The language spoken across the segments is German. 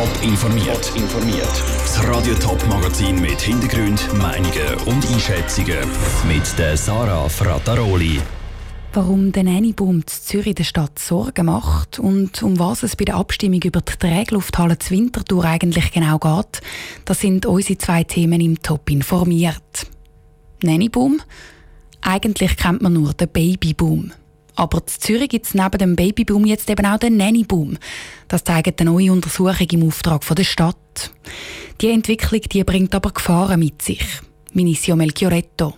Top informiert. informiert. Das Radio Top Magazin mit Hintergrund, Meinungen und Einschätzungen mit der Sarah Frataroli. Warum der Nannyboom Zürich der Stadt Sorgen macht und um was es bei der Abstimmung über die Träglufthalle zur Winterthur eigentlich genau geht, das sind unsere zwei Themen im Top informiert. Nannyboom? Eigentlich kennt man nur den Babyboom. Aber in Zürich gibt es neben dem Babyboom jetzt eben auch den Nannyboom. Das zeigt eine neue Untersuchung im Auftrag der Stadt. Die Entwicklung die bringt aber Gefahren mit sich. Vinicio Melchioretto.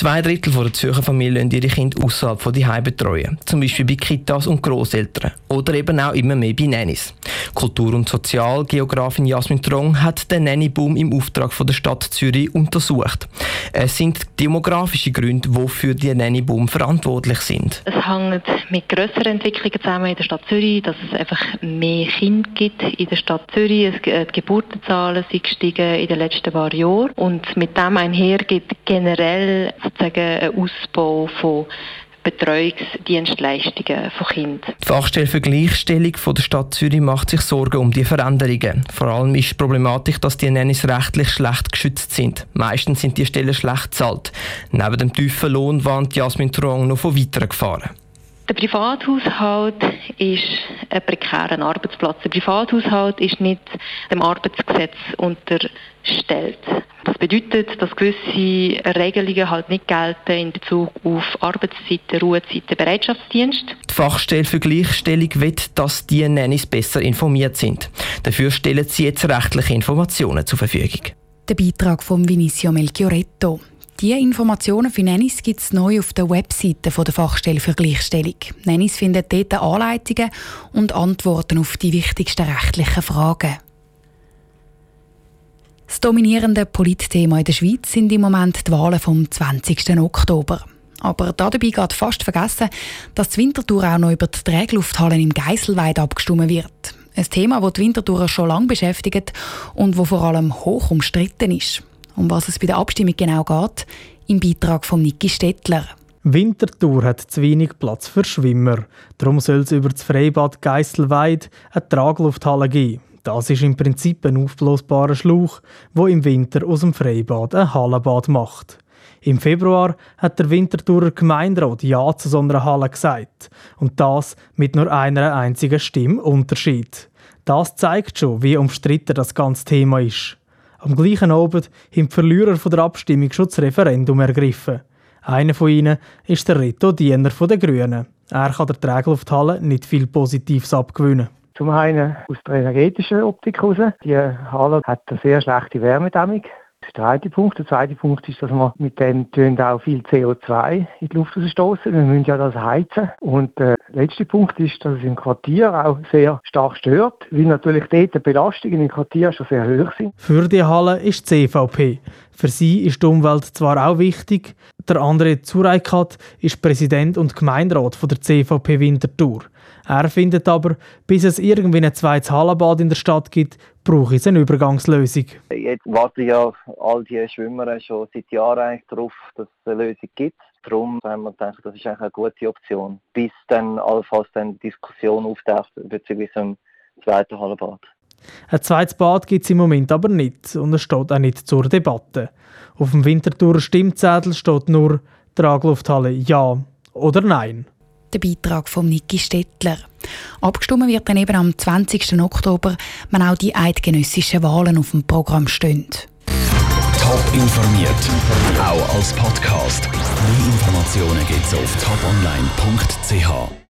Zwei Drittel der Zürcher Familien ihre Kinder außerhalb von die betreuen. Zum Beispiel bei Kitas und Grosseltern. Oder eben auch immer mehr bei Nannies. Kultur- und Sozialgeografin Jasmin Trong hat den Nanny-Boom im Auftrag von der Stadt Zürich untersucht. Es sind demografische Gründe, die für den Nanny-Boom verantwortlich sind. Es hängt mit grösseren Entwicklungen zusammen in der Stadt Zürich, dass es einfach mehr Kinder gibt in der Stadt Zürich. Äh, die Geburtenzahlen sind gestiegen in den letzten paar Jahren. Und mit dem einher gibt generell sozusagen einen Ausbau von Betreuungsdienstleistungen von Kindern. Die Fachstelle für Gleichstellung von der Stadt Zürich macht sich Sorgen um die Veränderungen. Vor allem ist die Problematik, dass die Nannies rechtlich schlecht geschützt sind. Meistens sind die Stellen schlecht bezahlt. Neben dem tiefen Lohn warnt Jasmin Trong noch von weiteren Gefahren. Der Privathaushalt ist ein prekärer Arbeitsplatz. Der Privathaushalt ist nicht dem Arbeitsgesetz unterstellt. Das bedeutet, dass gewisse Regelungen halt nicht gelten in Bezug auf Arbeitszeiten, Ruhezeiten, Bereitschaftsdienst. Die Fachstelle für Gleichstellung will, dass die Nannies besser informiert sind. Dafür stellen sie jetzt rechtliche Informationen zur Verfügung. Der Beitrag von Vinicio Melchioretto. Diese Informationen für Nennis gibt es neu auf der Webseite der Fachstelle für Gleichstellung. Nennis findet dort Anleitungen und Antworten auf die wichtigsten rechtlichen Fragen. Das dominierende Politthema in der Schweiz sind im Moment die Wahlen vom 20. Oktober. Aber dabei geht fast vergessen, dass die Wintertour auch noch über die Träglufthallen im Geiselweid abgestimmt wird. Ein Thema, das die Wintertour schon lange beschäftigt und wo vor allem hoch umstritten ist um was es bei der Abstimmung genau geht, im Beitrag von Niki Stettler. Winterthur hat zu wenig Platz für Schwimmer. Darum soll es über das Freibad Geisselweid eine Traglufthalle geben. Das ist im Prinzip ein aufblasbarer Schlauch, wo im Winter aus dem Freibad ein Hallenbad macht. Im Februar hat der Winterthurer Gemeinderat Ja zu so einer Halle gesagt. Und das mit nur einer einzigen Stimme Unterschied. Das zeigt schon, wie umstritten das ganze Thema ist. Am gleichen Abend haben die Verlierer von der Abstimmung schon das Referendum ergriffen. Einer von ihnen ist der Reto Diener der Grünen. Er kann der Trägellufthalle nicht viel Positives abgewinnen. Zum einen aus der energetischen Optik heraus. Die Halle hat eine sehr schlechte Wärmedämmung. Der eine Punkt. Der zweite Punkt ist, dass wir mit dem auch viel CO2 in die Luft ausstoßen. Wir müssen ja das heizen. Und der letzte Punkt ist, dass es im Quartier auch sehr stark stört, weil natürlich dort die Belastungen im Quartier schon sehr hoch sind. Für die Halle ist die CVP. Für sie ist die Umwelt zwar auch wichtig. Der André Zureikat ist Präsident und Gemeinderat von der CVP Winterthur. Er findet aber, bis es irgendwie ein zweites Hallenbad in der Stadt gibt, brauche es eine Übergangslösung. Jetzt warten ja all die Schwimmer schon seit Jahren darauf, dass es eine Lösung gibt. Darum haben wir gedacht, das ist eigentlich eine gute Option, bis dann allenfalls dann Diskussion auftaucht bezüglich einem zweiten Hallenbad. Ein zweites Bad gibt es im Moment aber nicht und es steht auch nicht zur Debatte. Auf dem Winterthur Stimmzettel steht nur Traglufthalle Ja oder Nein der Beitrag von Niki Stettler. Abgestimmt wird dann eben am 20. Oktober, wenn auch die eidgenössischen Wahlen auf dem Programm stehen. Top informiert, auch als Podcast. Mehr Informationen gibt es auf toponline.ch.